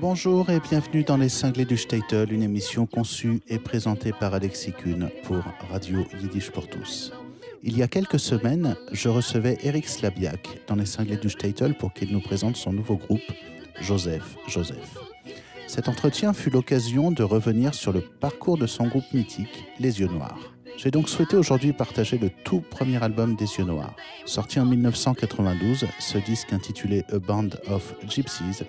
Bonjour et bienvenue dans Les Cinglés du Statel, une émission conçue et présentée par Alexis Kuhn pour Radio Yiddish pour tous. Il y a quelques semaines, je recevais Eric Slabiak dans Les Cinglés du Statel pour qu'il nous présente son nouveau groupe, Joseph Joseph. Cet entretien fut l'occasion de revenir sur le parcours de son groupe mythique, Les Yeux Noirs. J'ai donc souhaité aujourd'hui partager le tout premier album des Yeux Noirs. Sorti en 1992, ce disque intitulé A Band of Gypsies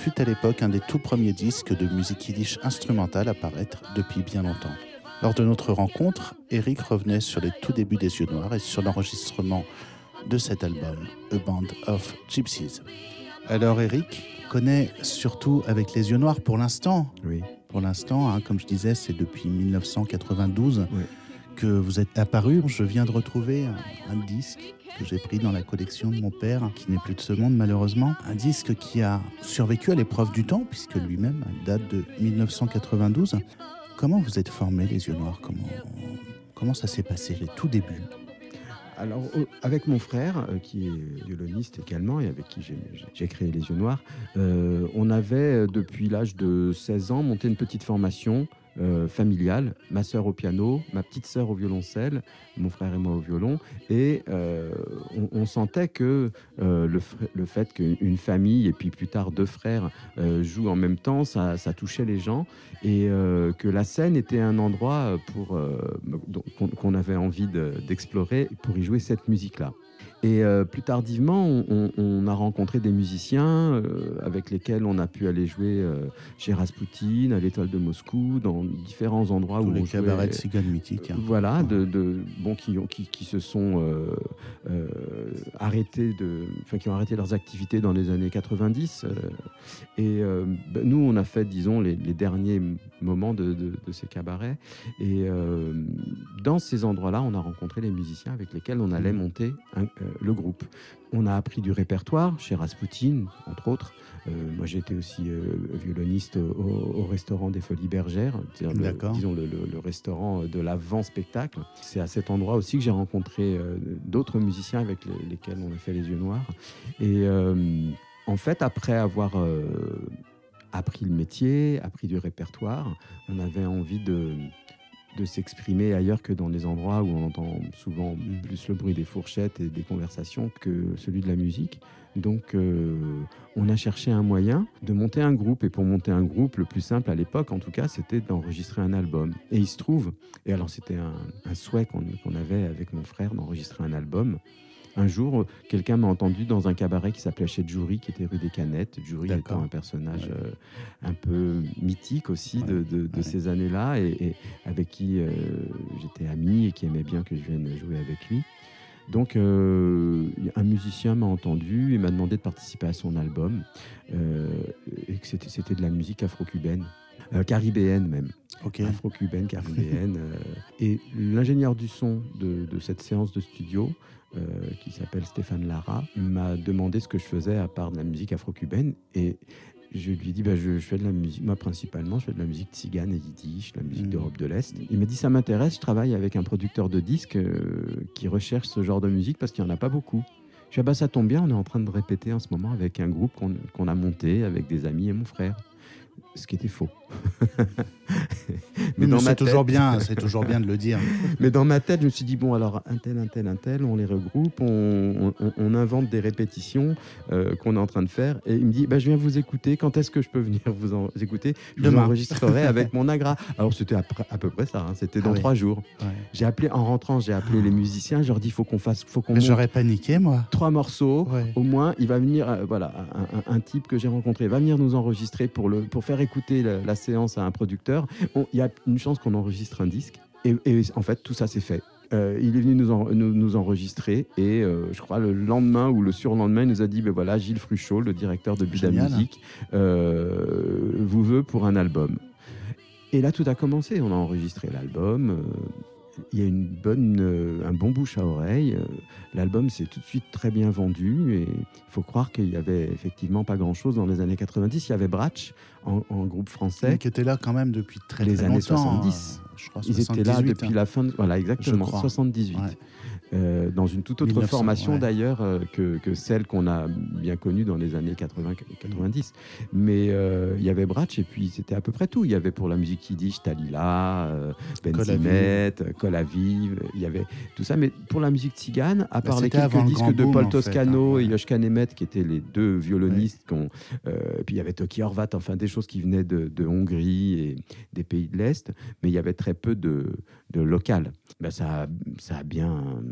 fut à l'époque un des tout premiers disques de musique yiddish instrumentale à paraître depuis bien longtemps. Lors de notre rencontre, Eric revenait sur les tout débuts des Yeux Noirs et sur l'enregistrement de cet album, A Band of Gypsies. Alors Eric connaît surtout avec les Yeux Noirs pour l'instant. Oui. Pour l'instant, hein, comme je disais, c'est depuis 1992 Oui. que vous êtes apparu. Je viens de retrouver un, un disque que j'ai pris dans la collection de mon père, qui n'est plus de ce monde malheureusement. Un disque qui a survécu à l'épreuve du temps, puisque lui-même date de 1992. Comment vous êtes formé les yeux noirs? Comment, comment ça s'est passé, les tout débuts? Alors, avec mon frère, euh, qui est violoniste également et avec qui j'ai- j'ai créé Les Yeux Noirs, euh, on avait, euh, depuis l'âge de 16 ans, monté une petite formation euh, familiale. Ma sœur au piano, ma petite sœur au violoncelle, mon frère et moi au violon. Et euh, on, sentait que euh, le, le fait qu'une famille et puis plus tard deux frères jouent en même temps, ça, ça touchait les gens. Et que la scène était un endroit pour, qu'on avait envie de- d'explorer pour y jouer cette musique-là. Et euh, plus tardivement, on, a rencontré des musiciens euh, avec lesquels on a pu aller jouer euh, chez Rasputin, à l'Étoile de Moscou, dans différents endroits Tous où les on cabarets de cigognes mythiques. hein. voilà, de, de- bon, qui, ont- qui, qui se sont arrêtés de, enfin, qui ont arrêté leurs activités dans les années 90. euh, et ben, nous, on a fait, disons, les, les derniers moments de, de- de ces cabarets. Et dans ces endroits-là, on a rencontré les musiciens avec lesquels on allait monter un- le groupe. On a appris du répertoire chez Rasputin, entre autres. Euh, moi, j'étais aussi euh, violoniste au, au restaurant des Folies Bergères, le- disons le, le- le restaurant de l'avant-spectacle. C'est à cet endroit aussi que j'ai rencontré euh, d'autres musiciens avec les- lesquels on a fait les yeux noirs. Et euh, en fait, après avoir euh, appris le métier, appris du répertoire, on avait envie de de s'exprimer ailleurs que dans les endroits où on entend souvent plus le bruit des fourchettes et des conversations que celui de la musique. Donc, euh, on a cherché un moyen de monter un groupe. Et pour monter un groupe, le plus simple à l'époque, en tout cas, c'était d'enregistrer un album. Et il se trouve, et alors c'était un, souhait qu'on avait avec mon frère d'enregistrer un album. Un jour, quelqu'un m'a entendu dans un cabaret qui s'appelait chez Jury, qui était rue des Canettes. Jury étant un personnage Ouais. euh, un peu mythique aussi de, de- de ouais. ces années-là, et, et avec qui euh, j'étais ami et qui aimait bien que je vienne jouer avec lui. Donc, euh, un musicien m'a entendu et m'a demandé de participer à son album, et que c'était c'était de la musique afro-cubaine, euh, caribéenne même afro-cubaine, caribéenne. euh, et l'ingénieur du son de, de cette séance de studio, euh, qui s'appelle Stéphane Lara, m'a demandé ce que je faisais à part de la musique afro-cubaine. Et je lui ai dit, bah, je, je fais de la musique, moi principalement, je fais de la musique tzigane et yiddish, la musique Mhm. d'Europe de l'Est. Il m'a dit, ça m'intéresse, je travaille avec un producteur de disques euh, qui recherche ce genre de musique parce qu'il n'y en a pas beaucoup. Je dis, ah bah, ça tombe bien, on est en train de répéter en ce moment avec un groupe qu'on qu'on a monté avec des amis et mon frère. Ce qui était faux. Mais, c'est toujours bien, c'est toujours bien de le dire. mais dans ma tête, je me suis dit, bon, alors, un tel, un tel, un tel, on les regroupe, on, on- on invente des répétitions euh, qu'on est en train de faire. Et il me dit, bah, je viens vous écouter, quand est-ce que je peux venir vous en écouter? Je vous Demain. enregistrerai avec mon agra. Alors, c'était à, peu près ça, hein, c'était Ah dans oui. trois jours. Ouais. J'ai appelé, en rentrant, j'ai appelé les musiciens, je leur dis, faut qu'on fasse, faut qu'on J'aurais paniqué, moi. trois morceaux. Ouais. Au moins, il va venir, euh, voilà, un, un- un type que j'ai rencontré va venir nous enregistrer pour, le, pour faire écouter la, la séance à un producteur. Il y a une chance qu'on enregistre un disque. Et, et en fait, tout ça s'est fait. Euh, il est venu nous, en- nous, nous enregistrer et euh, je crois le lendemain ou le surlendemain, il nous a dit ben voilà, Gilles Fruchot, le directeur de Buda. Musique, euh, vous veut pour un album. Et là, tout a commencé. On a enregistré l'album. il y a une bonne, un bon bouche à oreille. L'album s'est tout de suite très bien vendu et il faut croire qu'il y avait effectivement pas grand-chose dans les années 90. Il y avait Bratch en, groupe français. qui était là quand même depuis très, les années 70. Je crois, Ils étaient là depuis hein. la fin, de, voilà exactement, 78. Euh, dans une toute autre formation d'ailleurs euh, que, que, celle qu'on a bien connue dans les années 80-90. Mais euh, il y avait Bratch et puis c'était à peu près tout. Il y avait pour la musique yiddish Talila, Benzimet, Kolaviv, il y avait tout ça. Mais pour la musique tzigane, à bah, part les quelques disques de Paul Toscano hein, et Yoshka Nemet, qui étaient les deux violonistes, et puis il y avait Toki Horvat, enfin des choses qui venaient de, de Hongrie et des pays de l'Est, mais il y avait très peu de, local. Ben ça, ça a bien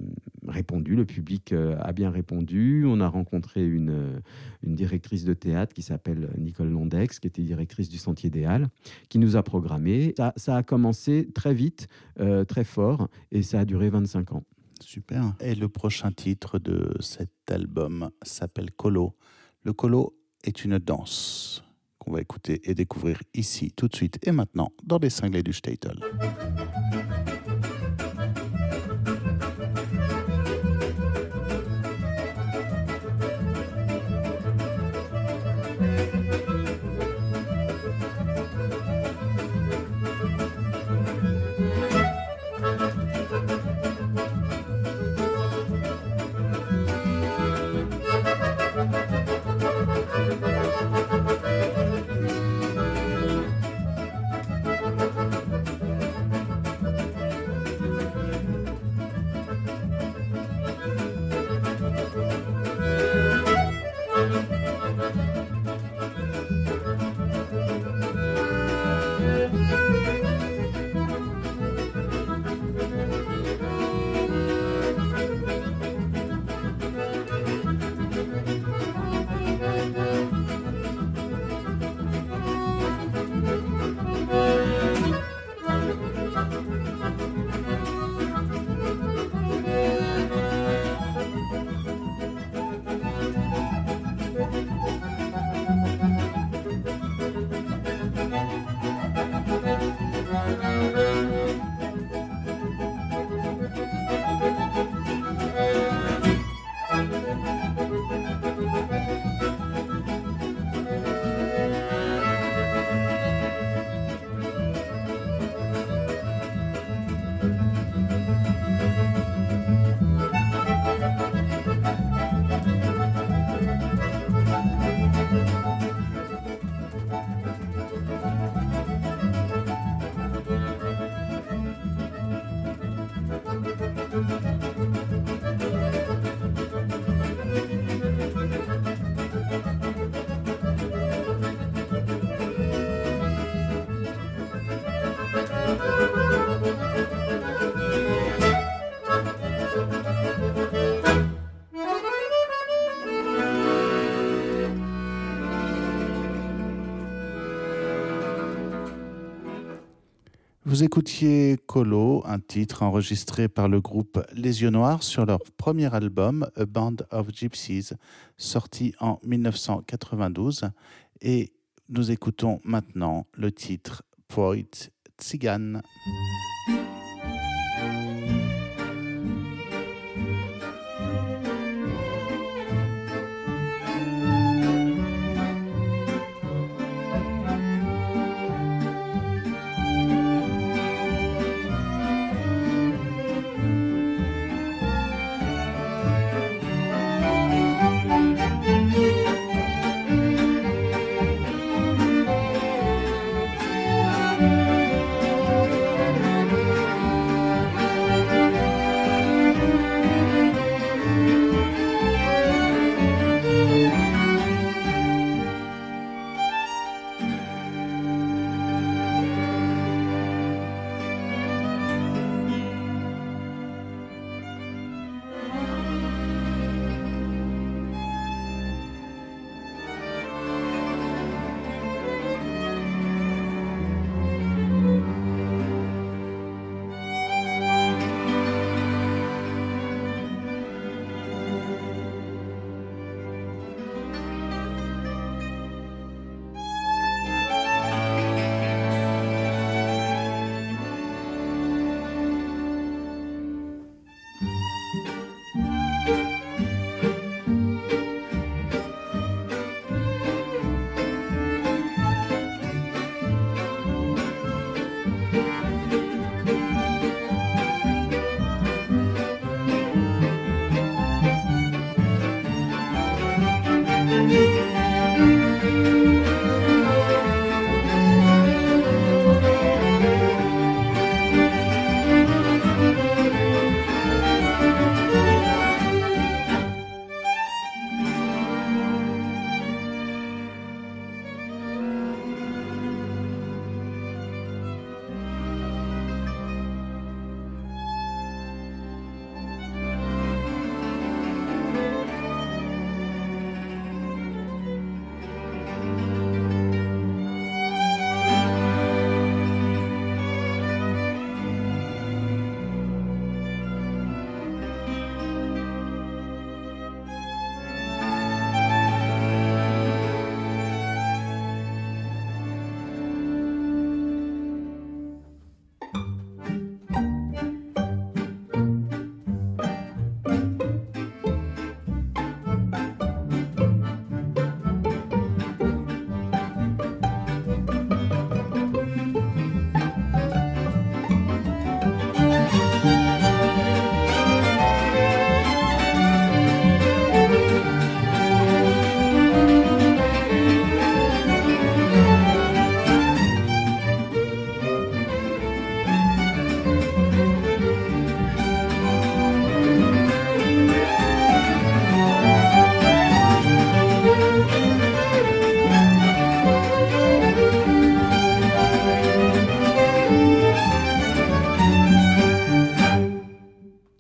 répondu, le public euh, a bien répondu. On a rencontré une, une directrice de théâtre qui s'appelle Nicole Londex, qui était directrice du Sentier des Halles, qui nous a programmé. Ça, a commencé très vite, euh, très fort, et ça a duré 25 ans. Super. Et le prochain titre de cet album s'appelle Colo. Le Colo est une danse qu'on va écouter et découvrir ici, tout de suite et maintenant, dans les cinglés du Statel. Vous écoutiez Colo, un titre enregistré par le groupe Les Yeux Noirs sur leur premier album A Band of Gypsies, sorti en 1992. Et nous écoutons maintenant le titre Poet Tsigan.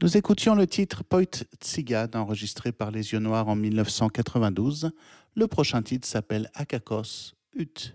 Nous écoutions le titre Poit Tsigad enregistré par Les Yeux Noirs en 1992. Le prochain titre s'appelle Akakos Ut.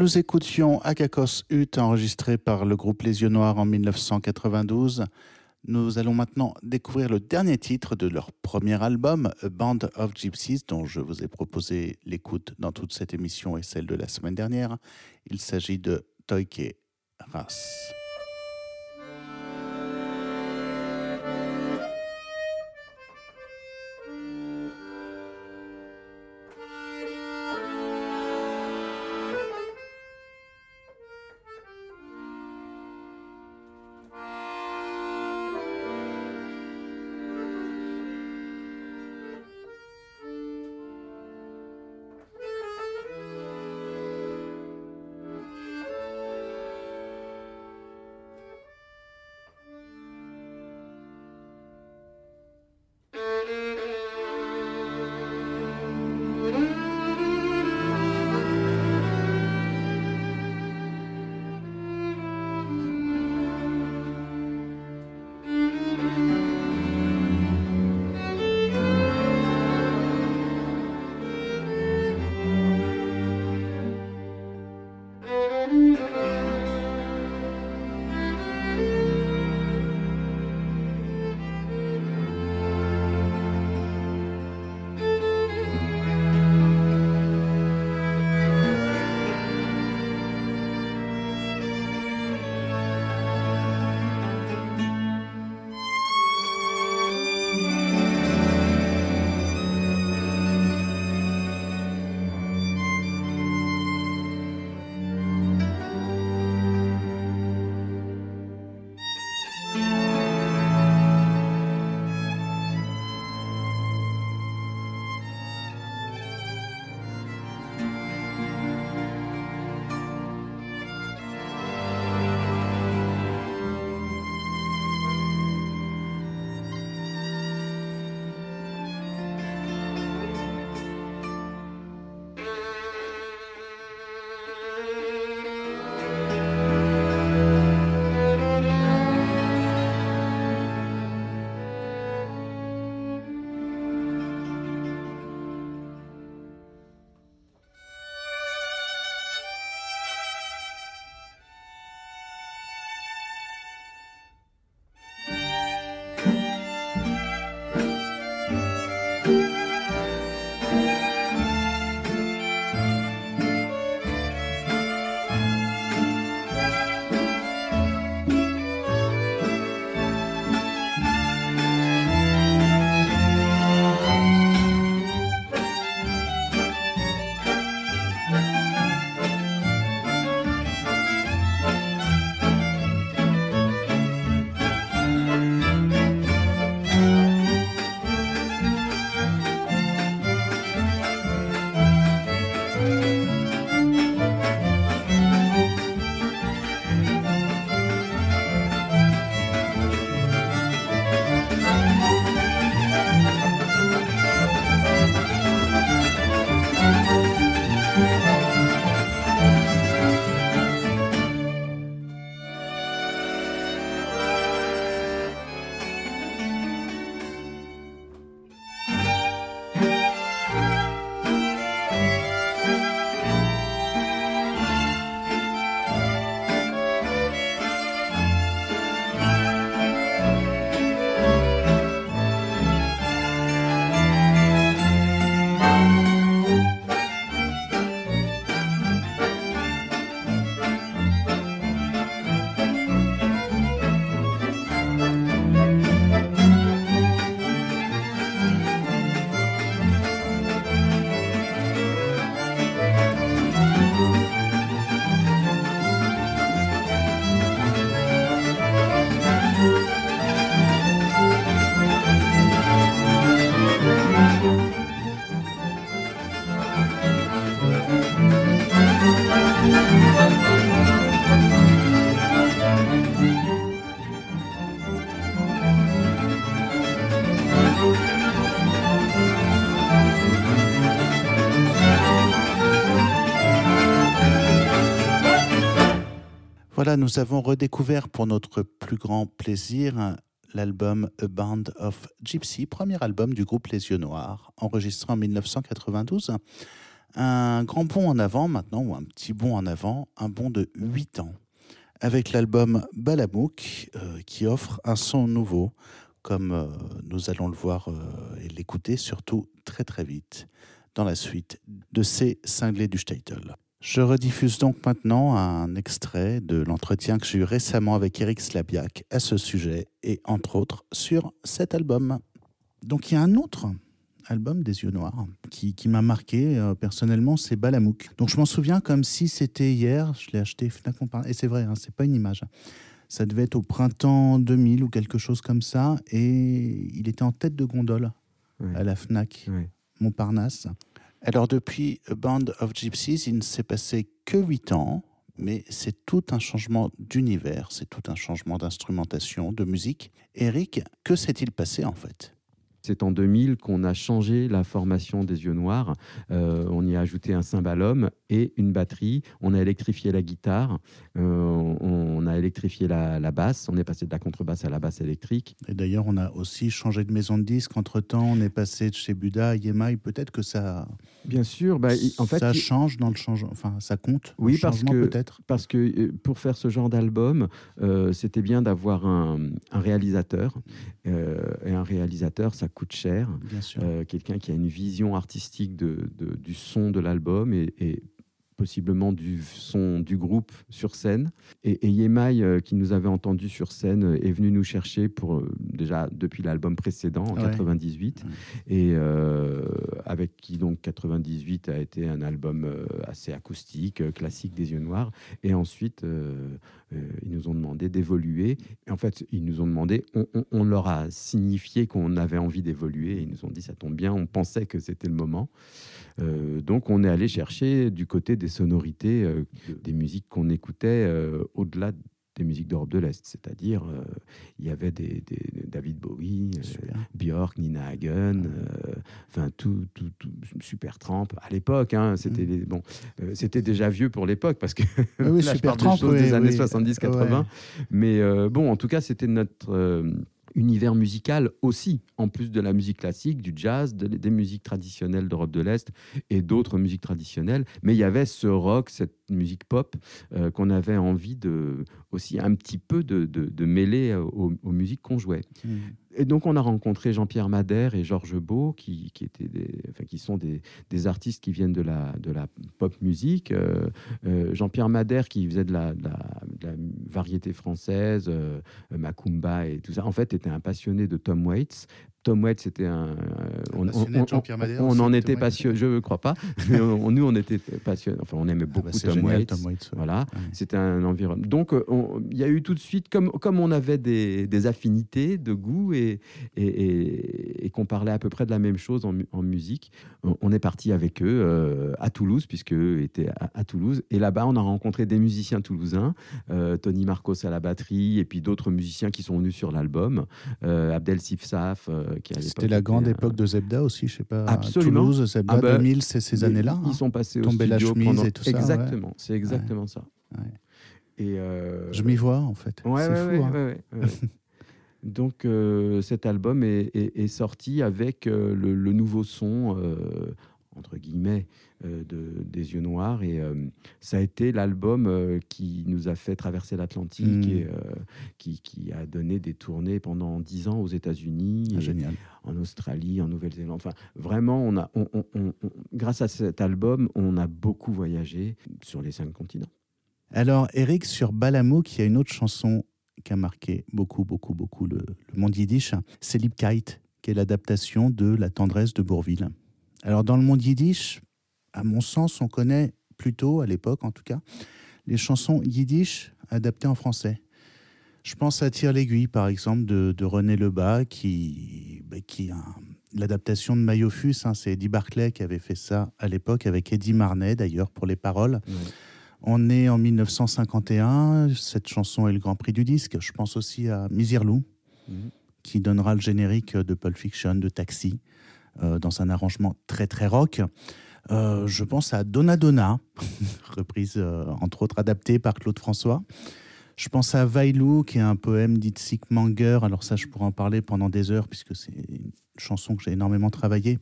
Nous écoutions Akakos Ut enregistré par le groupe Les Yeux Noirs en 1992. Nous allons maintenant découvrir le dernier titre de leur premier album, A Band of Gypsies, dont je vous ai proposé l'écoute dans toute cette émission et celle de la semaine dernière. Il s'agit de Toike Ras. Nous avons redécouvert pour notre plus grand plaisir l'album A Band of Gypsy, premier album du groupe Les Yeux Noirs, enregistré en 1992. Un grand bond en avant maintenant, ou un petit bond en avant, un bond de 8 ans, avec l'album Balamouk, euh, qui offre un son nouveau, comme euh, nous allons le voir euh, et l'écouter surtout très très vite dans la suite de ces cinglés du Statel. Je rediffuse donc maintenant un extrait de l'entretien que j'ai eu récemment avec Eric Slabiak à ce sujet et entre autres sur cet album. Donc il y a un autre album des yeux noirs qui, qui m'a marqué euh, personnellement, c'est Balamouk. Donc je m'en souviens comme si c'était hier, je l'ai acheté Fnac et c'est vrai, hein, c'est pas une image. Ça devait être au printemps 2000 ou quelque chose comme ça et il était en tête de gondole à la Fnac Montparnasse. Alors depuis A Band of Gypsies, il ne s'est passé que 8 ans, mais c'est tout un changement d'univers, c'est tout un changement d'instrumentation, de musique. Eric, que s'est-il passé en fait? C'est en 2000 qu'on a changé la formation des yeux noirs. Euh, on y a ajouté un cymbalum et une batterie. On a électrifié la guitare. Euh, on a électrifié la, basse. On est passé de la contrebasse à la basse électrique. Et d'ailleurs, on a aussi changé de maison de disque. Entre-temps, on est passé de chez Buda à Yemai. Peut-être que ça... Bien sûr. Bah, en fait, ça change dans le changement. Enfin, ça compte. Oui, parce que, peut-être. parce que euh, pour faire ce genre d'album, c'était bien d'avoir un, réalisateur. et un réalisateur, ça coûte cher. Euh, quelqu'un qui a une vision artistique de, du son de l'album et, et, possiblement du son du groupe sur scène. Et, et Yemai, euh, qui nous avait entendu sur scène, euh, est venu nous chercher pour euh, déjà depuis l'album précédent en 98, et avec qui donc 98 a été un album assez acoustique, classique des yeux noirs. Et ensuite, ils nous ont demandé d'évoluer. En fait, ils nous ont demandé, on, on leur a signifié qu'on avait envie d'évoluer. Ils nous ont dit, ça tombe bien, on pensait que c'était le moment. Donc on est allé chercher du côté des sonorités, euh, des musiques qu'on écoutait euh, au-delà des musiques d'Europe de l'Est, c'est-à-dire il y avait des, David Bowie, Björk, Nina Hagen, enfin tout, tout, Super Tramp à l'époque. Hein, c'était mm. bon, c'était déjà vieux pour l'époque parce que oui, Super Tramp, des années 70-80. Mais bon, en tout cas, c'était notre univers musical aussi, en plus de la musique classique, du jazz, des musiques traditionnelles d'Europe de l'Est et d'autres musiques traditionnelles. Mais il y avait ce rock, cette musique pop euh, qu'on avait envie de aussi un petit peu de, de, mêler aux, musiques qu'on jouait. Mmh. Et donc on a rencontré Jean-Pierre Madère et Georges Beau, qui, qui, étaient enfin, qui sont des, des, artistes qui viennent de la, de la pop musique. Euh, euh, Jean-Pierre Madère qui faisait de la, de la, variété française, Macumba et tout ça, en fait était un passionné de Tom Waits, Tom Waits, c'était un. on, en était passionné, je ne crois pas. mais nous, on était passionnés. Enfin, on aimait ah bah, beaucoup Tom, Waits. Voilà, c'était un environnement. Donc, euh, il y a eu tout de suite, comme, comme on avait des, affinités de goût et, et, qu'on parlait à peu près de la même chose en, musique, on est parti avec eux euh, à Toulouse, puisque eux étaient à, Toulouse. Et là-bas, on a rencontré des musiciens toulousains, euh, Tony Marcos à la batterie, et puis d'autres musiciens qui sont venus sur l'album, Abdel Sifsaf euh, C'était la grande époque de Zebda aussi, je sais pas. Absolument. Toulouse, Zebda ah 2000, bah, c'est ces années-là. Ils, hein. sont passés au studio la chemise pendant... et tout ça. Exactement, c'est exactement ça. Et euh... Je m'y vois en fait. Ouais, c'est fou. Hein. Donc euh, cet album est, est, est, sorti avec euh, le, le, nouveau son entre guillemets, de, des yeux noirs. Et euh, ça a été l'album euh, qui nous a fait traverser l'Atlantique hmm. et qui, qui, a donné des tournées pendant dix ans aux États-Unis, ah, en Australie, en Nouvelle-Zélande. Enfin, vraiment, on a, on, grâce à cet album, on a beaucoup voyagé sur les cinq continents. Alors, Eric, sur Balamouk, il y a une autre chanson qui a marqué beaucoup, beaucoup, beaucoup le, le monde yiddish. C'est Lip Kite, qui est l'adaptation de La tendresse de Bourville. Alors dans le monde yiddish, à mon sens, on connaît plutôt, à l'époque en tout cas, les chansons yiddish adaptées en français. Je pense à Tire l'aiguille, par exemple, de, René Lebas, qui, bah, qui a l'adaptation de Mayofus. Hein, c'est Eddie Barclay qui avait fait ça à l'époque, avec Eddie Marnet d'ailleurs pour les paroles. On est en 1951, cette chanson est le grand prix du disque. Je pense aussi à Misirlou, mhm. qui donnera le générique de Pulp Fiction, de Taxi. Euh, dans un arrangement très très rock. Euh, je pense à Donna Donna, reprise euh, entre autres adaptée par Claude François. Je pense à Vailou, qui est un poème d'Itzik Manger. Alors ça, je pourrais en parler pendant des heures, puisque c'est une chanson que j'ai énormément travaillé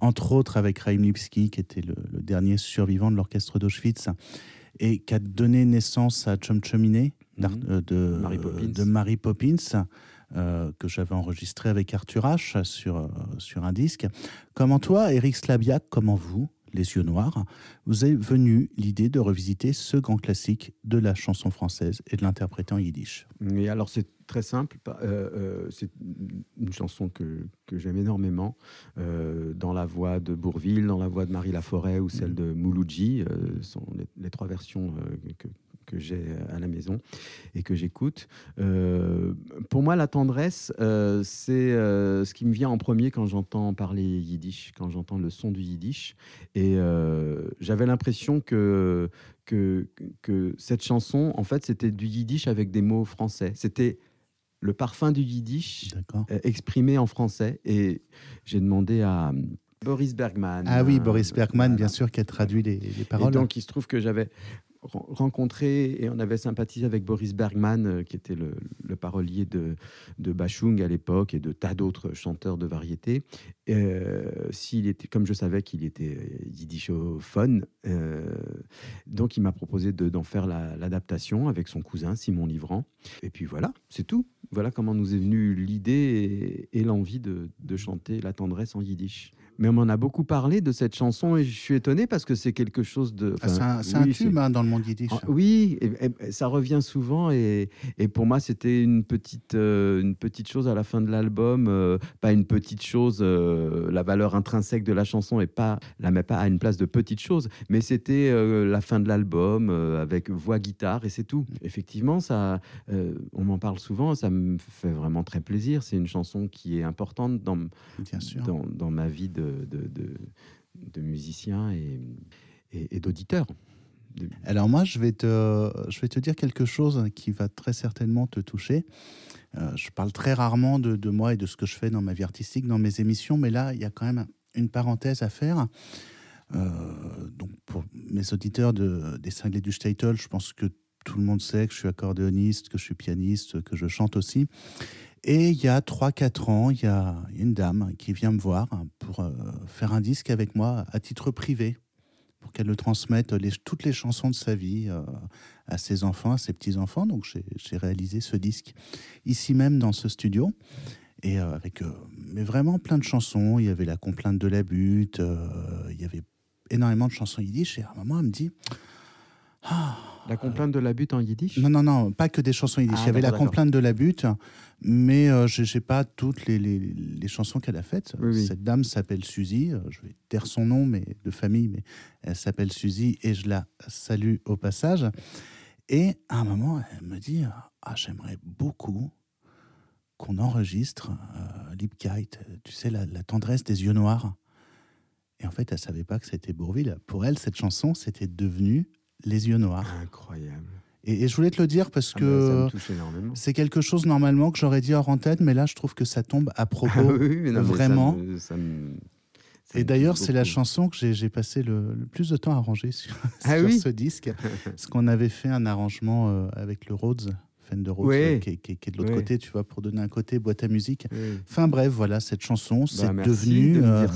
entre autres avec Raïm Lipski, qui était le, dernier survivant de l'orchestre d'Auschwitz, et qui a donné naissance à Chum Chuminé mhm. euh, de, Mary Poppins. Euh, que j'avais enregistré avec Arthur H sur, euh, sur un disque. Comment toi, Eric Slabiak, comment vous, les yeux noirs, vous est venue l'idée de revisiter ce grand classique de la chanson française et de l'interpréter en yiddish? Mais alors c'est très simple, euh, euh, c'est une chanson que, que j'aime énormément, euh, dans la voix de Bourville, dans la voix de Marie Laforêt ou celle de Mouloudji, sont les, trois versions que, que j'ai à la maison et que j'écoute. Euh, pour moi, la tendresse, euh, c'est euh, ce qui me vient en premier quand j'entends parler yiddish, quand j'entends le son du yiddish. Et j'avais l'impression que, que, que cette chanson, en fait, c'était du yiddish avec des mots français. C'était le parfum du yiddish exprimé en français. Et j'ai demandé à... Boris Bergman. Ah oui, Boris Bergman, bien sûr, qui a traduit les, les paroles. Et donc, il se trouve que j'avais rencontré et on avait sympathisé avec Boris Bergman, euh, qui était le, parolier de, de Bachung à l'époque et de tas d'autres chanteurs de variété. Euh, s'il était, comme je savais qu'il était yiddishophone, euh, donc il m'a proposé d'en faire l'adaptation avec son cousin Simon Livrant. Et puis voilà, c'est tout. Voilà comment nous est venue l'idée et, l'envie de, de chanter la tendresse en yiddish mais on m'en a beaucoup parlé de cette chanson et je suis étonné parce que c'est quelque chose de. Ah, c'est un, tube hein, dans le monde yiddish. Ah, oui, et, ça revient souvent et, et pour moi c'était une petite euh, une petite chose à la fin de l'album, euh, pas une petite chose. Euh, la valeur intrinsèque de la chanson est pas la met pas à une place de petite chose, mais c'était la fin de l'album avec voix guitare et c'est tout. Effectivement, ça, on m'en parle souvent, ça me fait vraiment très plaisir. C'est une chanson qui est importante dans dans, dans ma vie de de, musiciens et, d'auditeurs. Alors moi, je vais, te, je vais te dire quelque chose qui va très certainement te toucher. Euh, je parle très rarement de, moi et de ce que je fais dans ma vie artistique, dans mes émissions, mais là, il y a quand même une parenthèse à faire. Euh, donc pour mes auditeurs de, des cinglés du Statel, je pense que tout le monde sait que je suis accordéoniste, que je suis pianiste, que je chante aussi. Et il y a 3-4 ans, il y a une dame qui vient me voir pour euh, faire un disque avec moi à titre privé, pour qu'elle le transmette toutes les chansons de sa vie euh, à ses enfants, à ses petits-enfants. Donc j'ai réalisé ce disque ici même dans ce studio. Et euh, avec mais vraiment plein de chansons. Il y avait La complainte de la butte, il y avait énormément de chansons yiddish. Et à un moment, elle me dit la complainte de la butte en yiddish? Non, non, non, pas que des chansons yiddish. Ah, il y avait la complainte de la butte, mais euh, je n'ai pas toutes les, les, chansons qu'elle a faites. Cette dame s'appelle Suzy, euh, je vais taire son nom mais, de famille, mais elle s'appelle Suzy et je la salue au passage. Et à un moment, elle me dit Ah, j'aimerais beaucoup qu'on enregistre euh, Lipkite, tu sais, la, la tendresse des yeux noirs. Et en fait, elle savait pas que c'était Bourville. Pour elle, cette chanson, c'était devenu les yeux noirs. Incroyable. Et, je voulais te le dire parce ah que bah, c'est quelque chose normalement que j'aurais dit hors en tête, mais là je trouve que ça tombe à propos vraiment. et d'ailleurs, c'est la chanson que j'ai passé le, plus de temps à arranger sur, ah ce disque, parce qu'on avait fait un arrangement euh, avec le Rhodes. Fender Rhodes, euh, qui, est de l'autre côté, tu vois, pour donner un côté boîte à musique. Enfin bref, voilà, cette chanson, bah, c'est devenu, euh,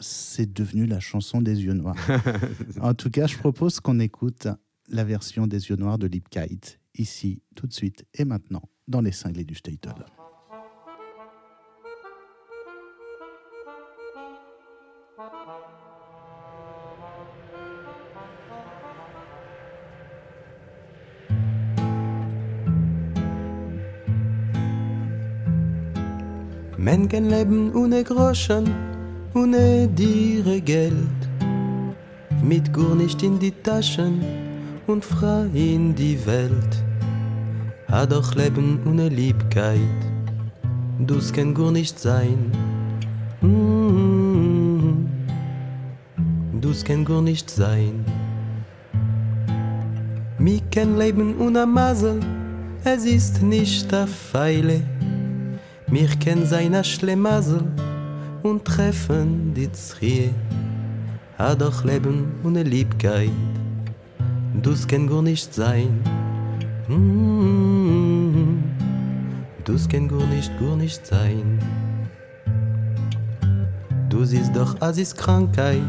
c'est devenu la chanson des yeux noirs. en tout cas, je propose qu'on écoute la version des yeux noirs de Lipkite, ici, tout de suite et maintenant, dans les cinglés du Statel. Menschen leben ohne Groschen, ohne dire Geld, mit Gur nicht in die Taschen, und frei in die Welt. Ha doch Leben ohne Liebkeit, du's kann gar nicht sein. Mm du's kann gar nicht sein. Mi kein Leben ohne Masel, es ist nicht a Feile. Mir ken sein a Schlemasel und treffen die Zrie. Ha doch Leben ohne Liebkeit, dus kann gar nicht sein. Mm dus kann gar nicht, gar nicht sein. Du siehst doch, as ist Krankheit,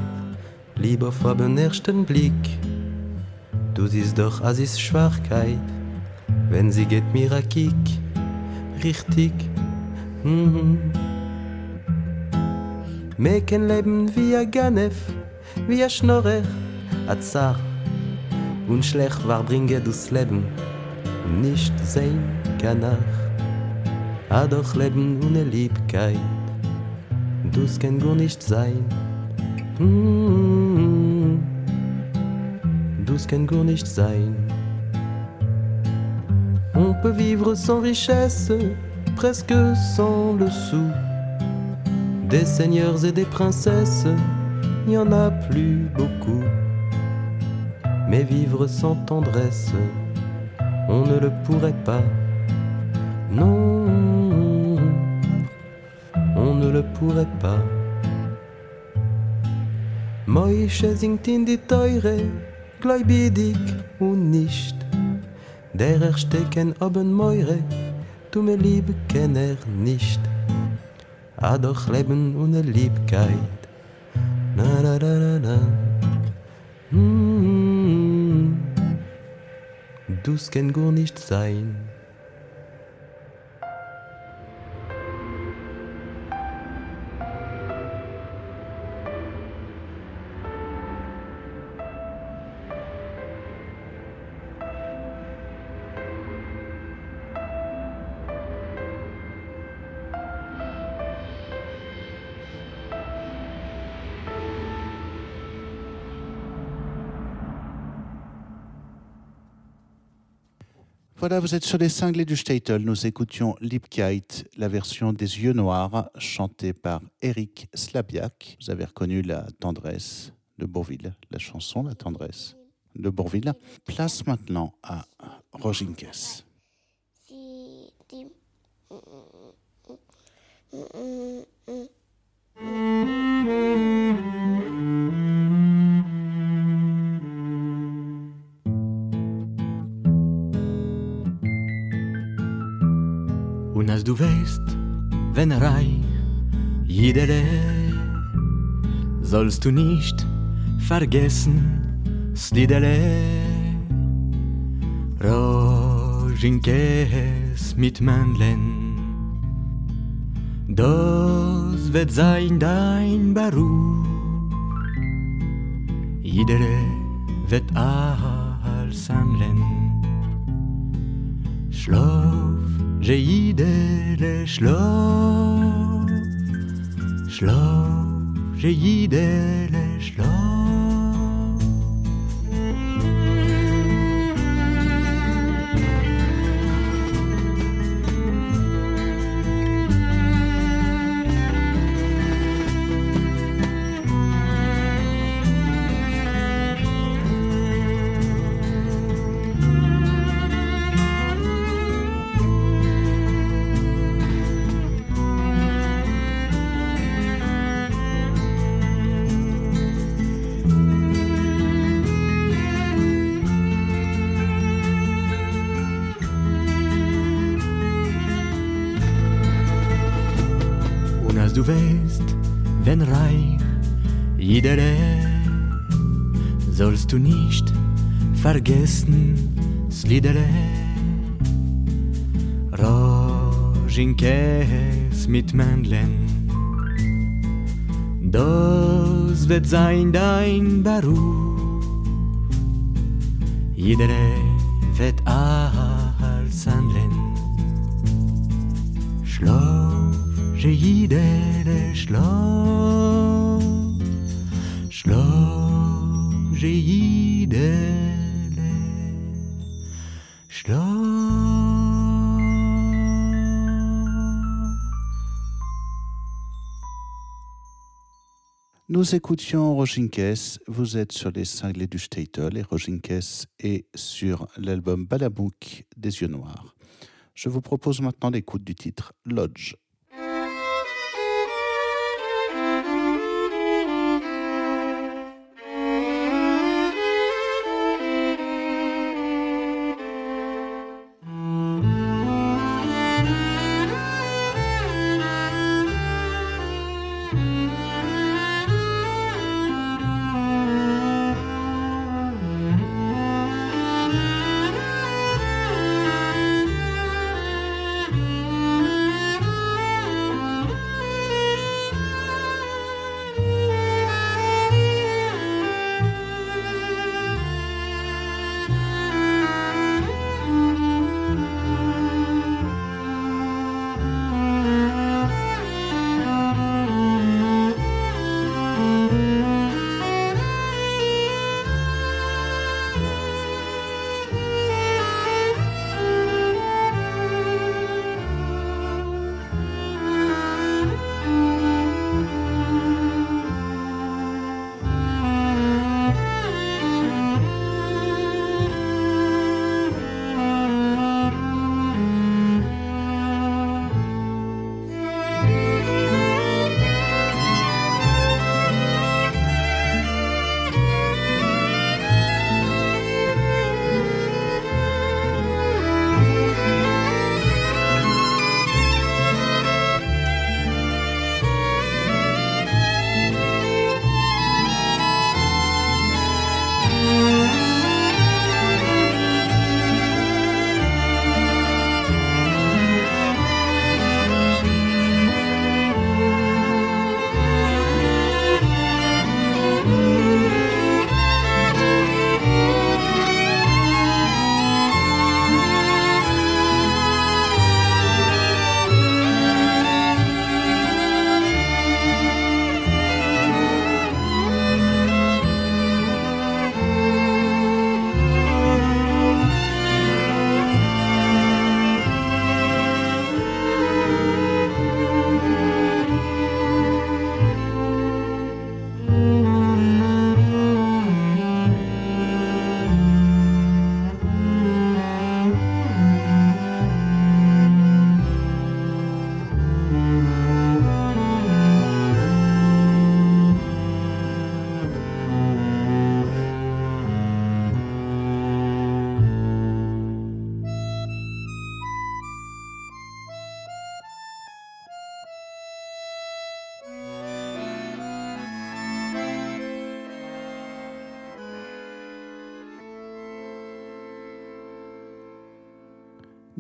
lieb auf den ersten Blick. Du siehst doch, as ist Schwachkeit, wenn sie geht mir a Kick. Richtig, mhm. Meken leben wie a Ganef, wie a Schnorrer, a Zar. Und schlecht war bringe dus Leben, nicht sein Kanach. A doch Leben ohne Liebkeit, dus kann gar nicht sein. Mm Dus kann gar nicht sein. On peut vivre sans richesse, presque sans le sou. Des seigneurs et des princesses, il y en a plus beaucoup. Mais vivre sans tendresse, on ne le pourrait pas. Non, on ne le pourrait pas. Moische singt in die Teure, gläubidig und nicht. Der erstecken oben Meure, du mir lieb kenn er nicht. A doch Leben ohne Liebkeit. Na na na na na. Mm. Dus kann gar nicht sein. Voilà, vous êtes sur les cinglés du Statel. Nous écoutions Liebkeit, la version des Yeux Noirs, chantée par Eric Slabiak. Vous avez reconnu la tendresse de Bourville, la chanson La tendresse de Bourville. Place maintenant à Roginkes. Und als du weißt, wenn er reich, jedere, sollst du nicht vergessen, Slidele, Rojinkes mit Mandeln. Das wird sein dein Beruf, jedere wird als handeln. Schlaf, Jeidele, schlaf, schlaf, Jeidele, schlaf. Und du nicht vergessen, Slidere, Rojinkes mit Mandeln. Das wird sein dein Beruf. Jeder wird als handeln. Schlaf, Jeidele, schlaf, Nous écoutions Rojinkes. Vous êtes sur les cinglés du Statel et Rojinkes est sur l'album Balabouk des Yeux Noirs. Je vous propose maintenant l'écoute du titre Lodge.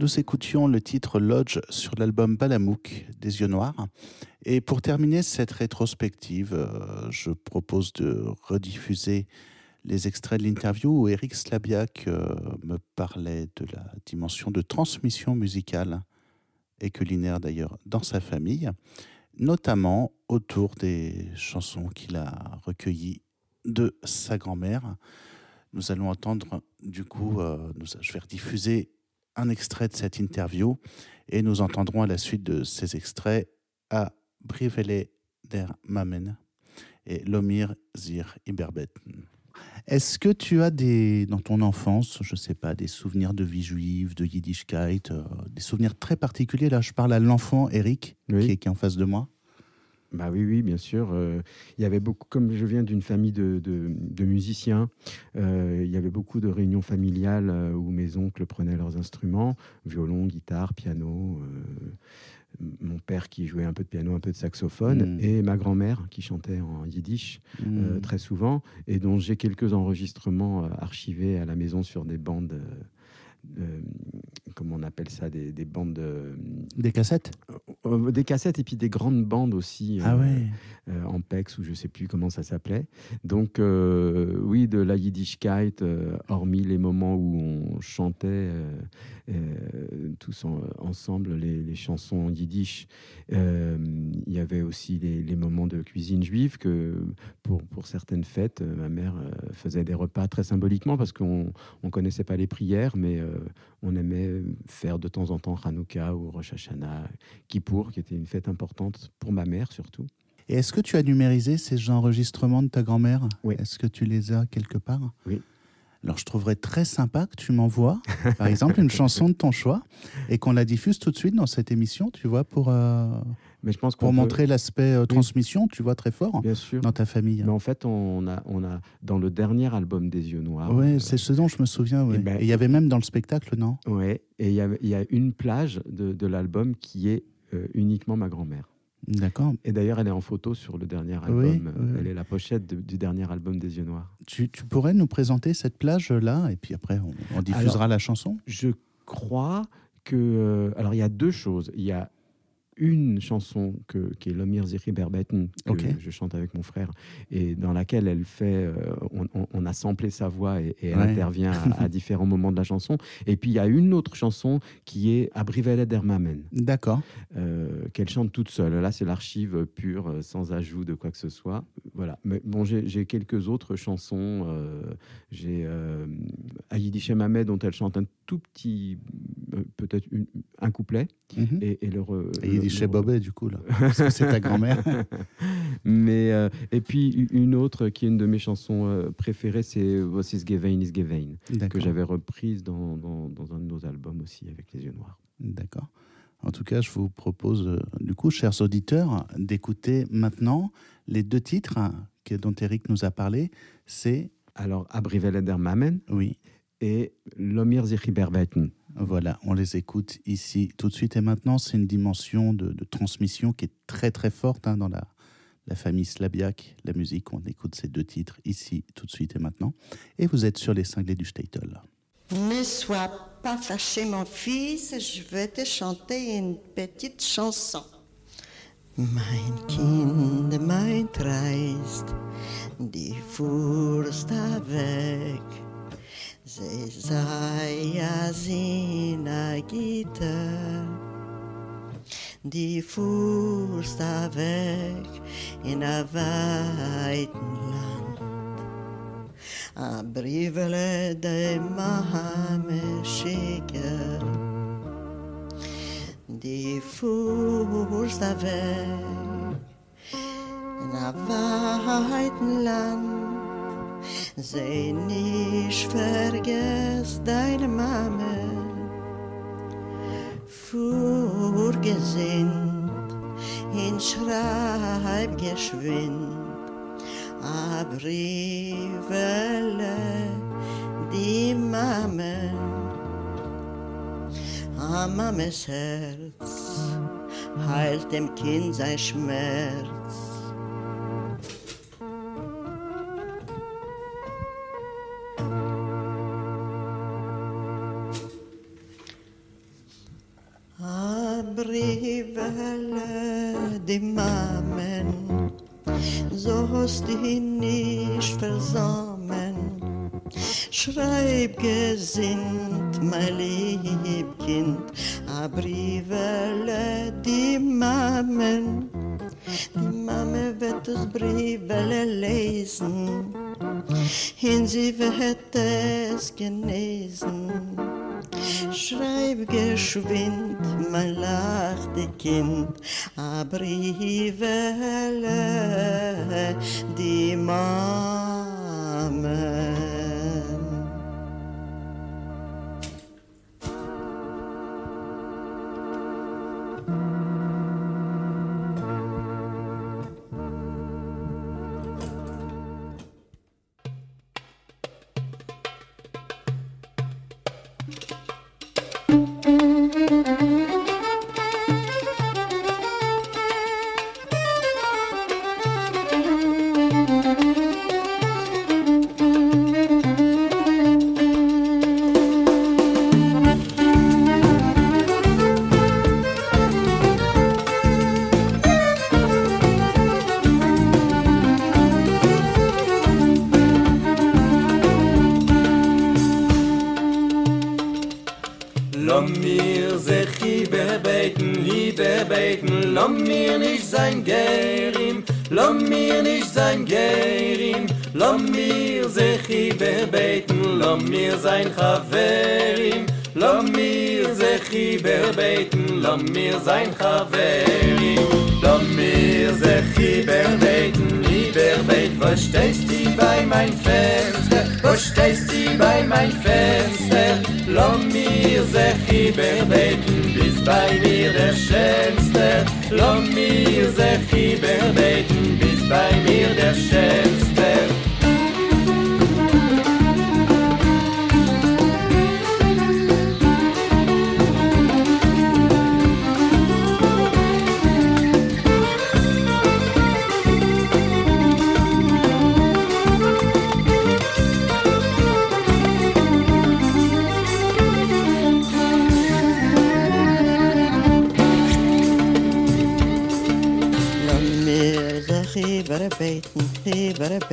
Nous écoutions le titre Lodge sur l'album Balamouk des Yeux Noirs. Et pour terminer cette rétrospective, euh, je propose de rediffuser les extraits de l'interview où Eric Slabiak euh, me parlait de la dimension de transmission musicale et culinaire d'ailleurs dans sa famille, notamment autour des chansons qu'il a recueillies de sa grand-mère. Nous allons entendre, du coup, euh, je vais rediffuser un extrait de cette interview et nous entendrons à la suite de ces extraits à Brivele der Mamen et Lomir Zir Iberbeten. Est-ce que tu as des, dans ton enfance, je ne sais pas, des souvenirs de vie juive, de Yiddishkeit, euh, des souvenirs très particuliers? Là, je parle à l'enfant Eric, qui, est, qui, est, en face de moi. Bah oui, oui, bien sûr. Euh, il y avait beaucoup, comme je viens d'une famille de, de, musiciens, euh, il y avait beaucoup de réunions familiales où mes oncles prenaient leurs instruments, violon, guitare, piano mon père qui jouait un peu de piano, un peu de saxophone, mm. et ma grand-mère qui chantait en yiddish euh, mm. très souvent, et dont j'ai quelques enregistrements euh, archivés à la maison sur des bandes. Euh, comment on appelle ça, des, bandes. De, des cassettes Des cassettes et puis des grandes bandes aussi. Ah ouais. en PEX ou je sais plus comment ça s'appelait. Donc, oui, de la Yiddishkeit, hormis les moments où on chantait euh, tous ensemble les, chansons yiddish. Euh, il y avait aussi les, moments de cuisine juive que pour, pour certaines fêtes, euh, ma mère faisait des repas très symboliquement parce qu'on ne connaissait pas les prières, mais on aimait faire de temps en temps Hanouka ou Rosh Hashanah, Kippour, qui était une fête importante pour ma mère surtout. Et est-ce que tu as numérisé ces enregistrements de ta grand-mère? Oui. Est-ce que tu les as quelque part? Oui. Alors je trouverais très sympa que tu m'envoies, par exemple, une chanson de ton choix et qu'on la diffuse tout de suite dans cette émission, tu vois, pour, euh, Mais je pense pour montrer l'aspect euh, transmission, tu vois, très fort Bien sûr. dans ta famille. Mais en fait, on a, on a dans le dernier album des Yeux Noirs. Oui, euh, c'est ce dont je me souviens. Eh ben, et il y avait même dans le spectacle, non? Oui, et il y, a, y a une plage de, de l'album qui est uniquement ma grand-mère. D'accord. Et d'ailleurs, elle est en photo sur le dernier album. Elle est la pochette du dernier album des Yeux Noirs. Tu, pourrais nous présenter cette plage-là et puis après, on, diffusera la chanson? Je crois que. Euh, alors, il y a deux choses. Il y a une chanson que, qui est Lomir Ziri Berbeten, que je chante avec mon frère, et dans laquelle elle fait, euh, on, a samplé sa voix et, elle intervient à, différents moments de la chanson. Et puis il y a une autre chanson qui est Abrivele der Mamen. D'accord. Euh, qu'elle chante toute seule. Là, c'est l'archive pure, euh, sans ajout de quoi que ce soit. Voilà. Mais bon, j'ai quelques autres chansons. j'ai euh, Ayidi dont elle chante un tout petit, peut-être un couplet. Mhm. Et, le, chez Bobet, du coup, là. c'est ta grand-mère. Mais, euh, et puis, une autre qui est une de mes chansons euh, préférées, c'est Was is Gewein is Gewein, que j'avais reprise dans, dans, dans, un de nos albums aussi, avec Les Yeux Noirs. D'accord. En tout cas, je vous propose, euh, du coup, chers auditeurs, d'écouter maintenant les deux titres hein, dont Eric nous a parlé. C'est. Alors, Abrivele der Mamen. Oui. Et Lomir Zichiberbeten. Voilà, on les écoute ici tout de suite et maintenant. C'est une dimension de, transmission qui est très très forte hein, dans la, la famille slabiaque, la musique. On écoute ces deux titres ici tout de suite et maintenant. Et vous êtes sur les cinglés du Statel. Ne sois pas fâché, mon fils, je vais te chanter une petite chanson. Mein Kind, mein die Furst weg. Ze sei a Gitter, die fuhrst weg in a weiten Land. A Brivele de Mahame schicke, die fuhrst weg in a weiten Land. Sei nicht vergesst deine Mama, vorgesinnt in Schreib geschwind, a die Mama, a Mames Herz heilt dem Kind sein Schmerz. soll mir sein Chave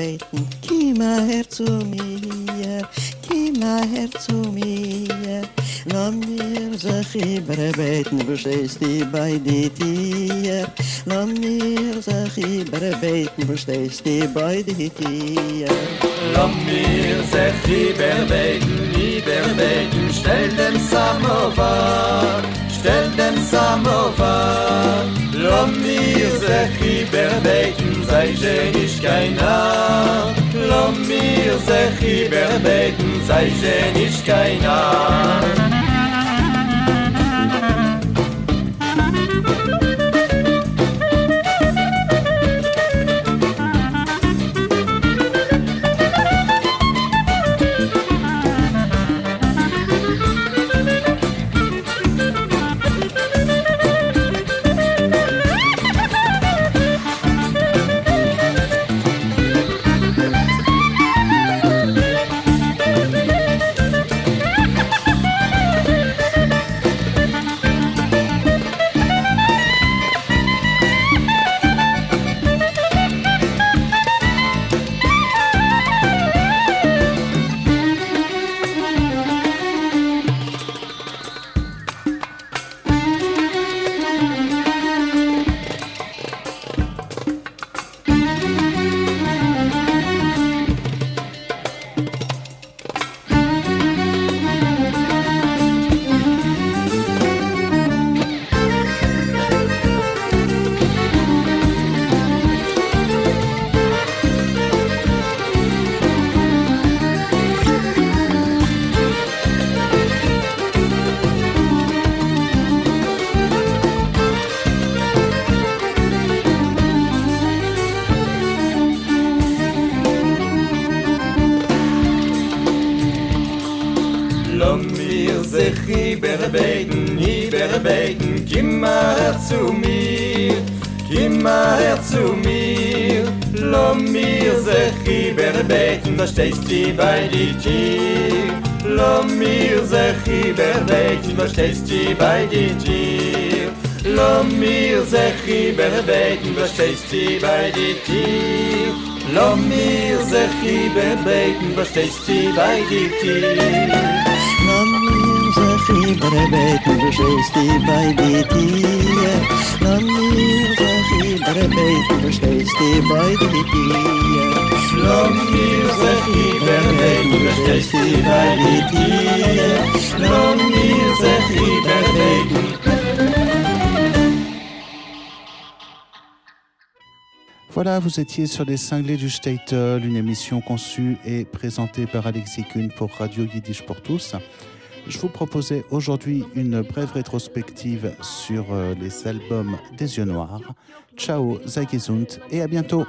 beten. Kima her zu mir, kima her zu mir. Na mir ze chibre beten, wo stehst di bei di tier. Na mir ze chibre beten, wo stehst di bei di tier. Na mir ze chibre beten, beten, stell dem Samovar. stell dem Samovar. Lass mir ze chibre beten, sei je nicht kein mir sech i sei je nicht keiner stehst di bei di ti lo mir ze khiber weg du stehst di bei di ti lo mir ze khiber weg du stehst di bei di ti lo mir ze khiber weg du stehst di bei di ti lo mir ze khiber weg du stehst di bei di ti lo mir ze khiber weg du stehst di bei di Voilà, vous étiez sur les cinglés du Statel, une émission conçue et présentée par Alexis Kuhn pour Radio Yiddish pour tous. Je vous proposais aujourd'hui une brève rétrospective sur euh, les albums des yeux noirs. Ciao, Zagizund et à bientôt.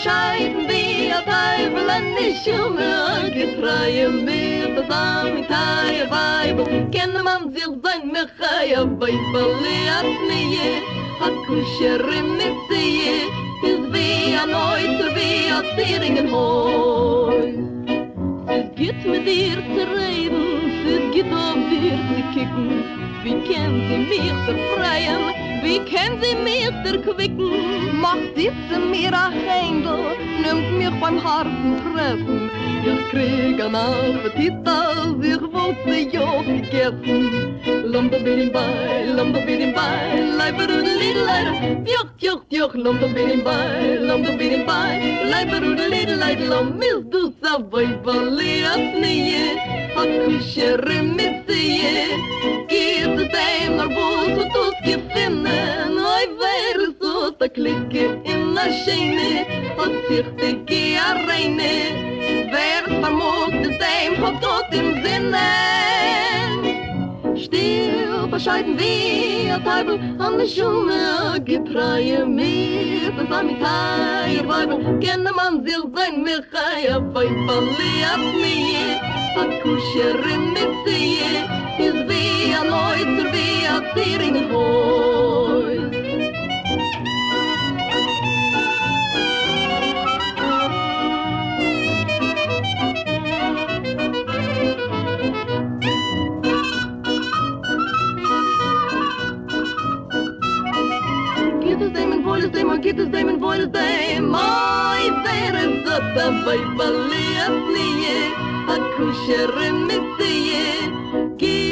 Still bescheiden wie a Teufel an die Schumme, getreue mir das Amitaya Weibel, kenne man sich sein Mechaya Weibel, leat nie, a kusher mit sie, is wie a Neuter, wie a Zieringen Häus. Es geht mit dir zu reden, es geht auf dir zu kicken. Wie kann sie mich befreien, Wie kann sie mir erquicken? Macht diese mir ein Händel, nimmt mich beim harten Treffen. Ich krieg einen Appetit, als ich wollte ja gegessen. Lumba-bidim-bai, lumba-bidim-bai, leiberudelidelei, tjoch, tjoch, tjoch, lumba-bidim-bai, lumba-bidim-bai, leiberudelidelei, lomiz du savoi, vali asnije, hakushere mitzie, giet het een naar boos, wat ons gevinden. men oi wer so da klicke in na scheine und sich de ge reine. Wer vermut de dem hob tot im sinne. Still bescheiden wir, a Teibel, an de Schumme, a Gepreie mir, das war mit Haie, Weibel, kenne man sich sein, mir Haie, a Weibel, lias mir, a Kuscherin mit Zehe, is via nooit via Teringenhooi. voiles they, my kittens they, my voiles they, my there is a bambay balia plie, a kusher.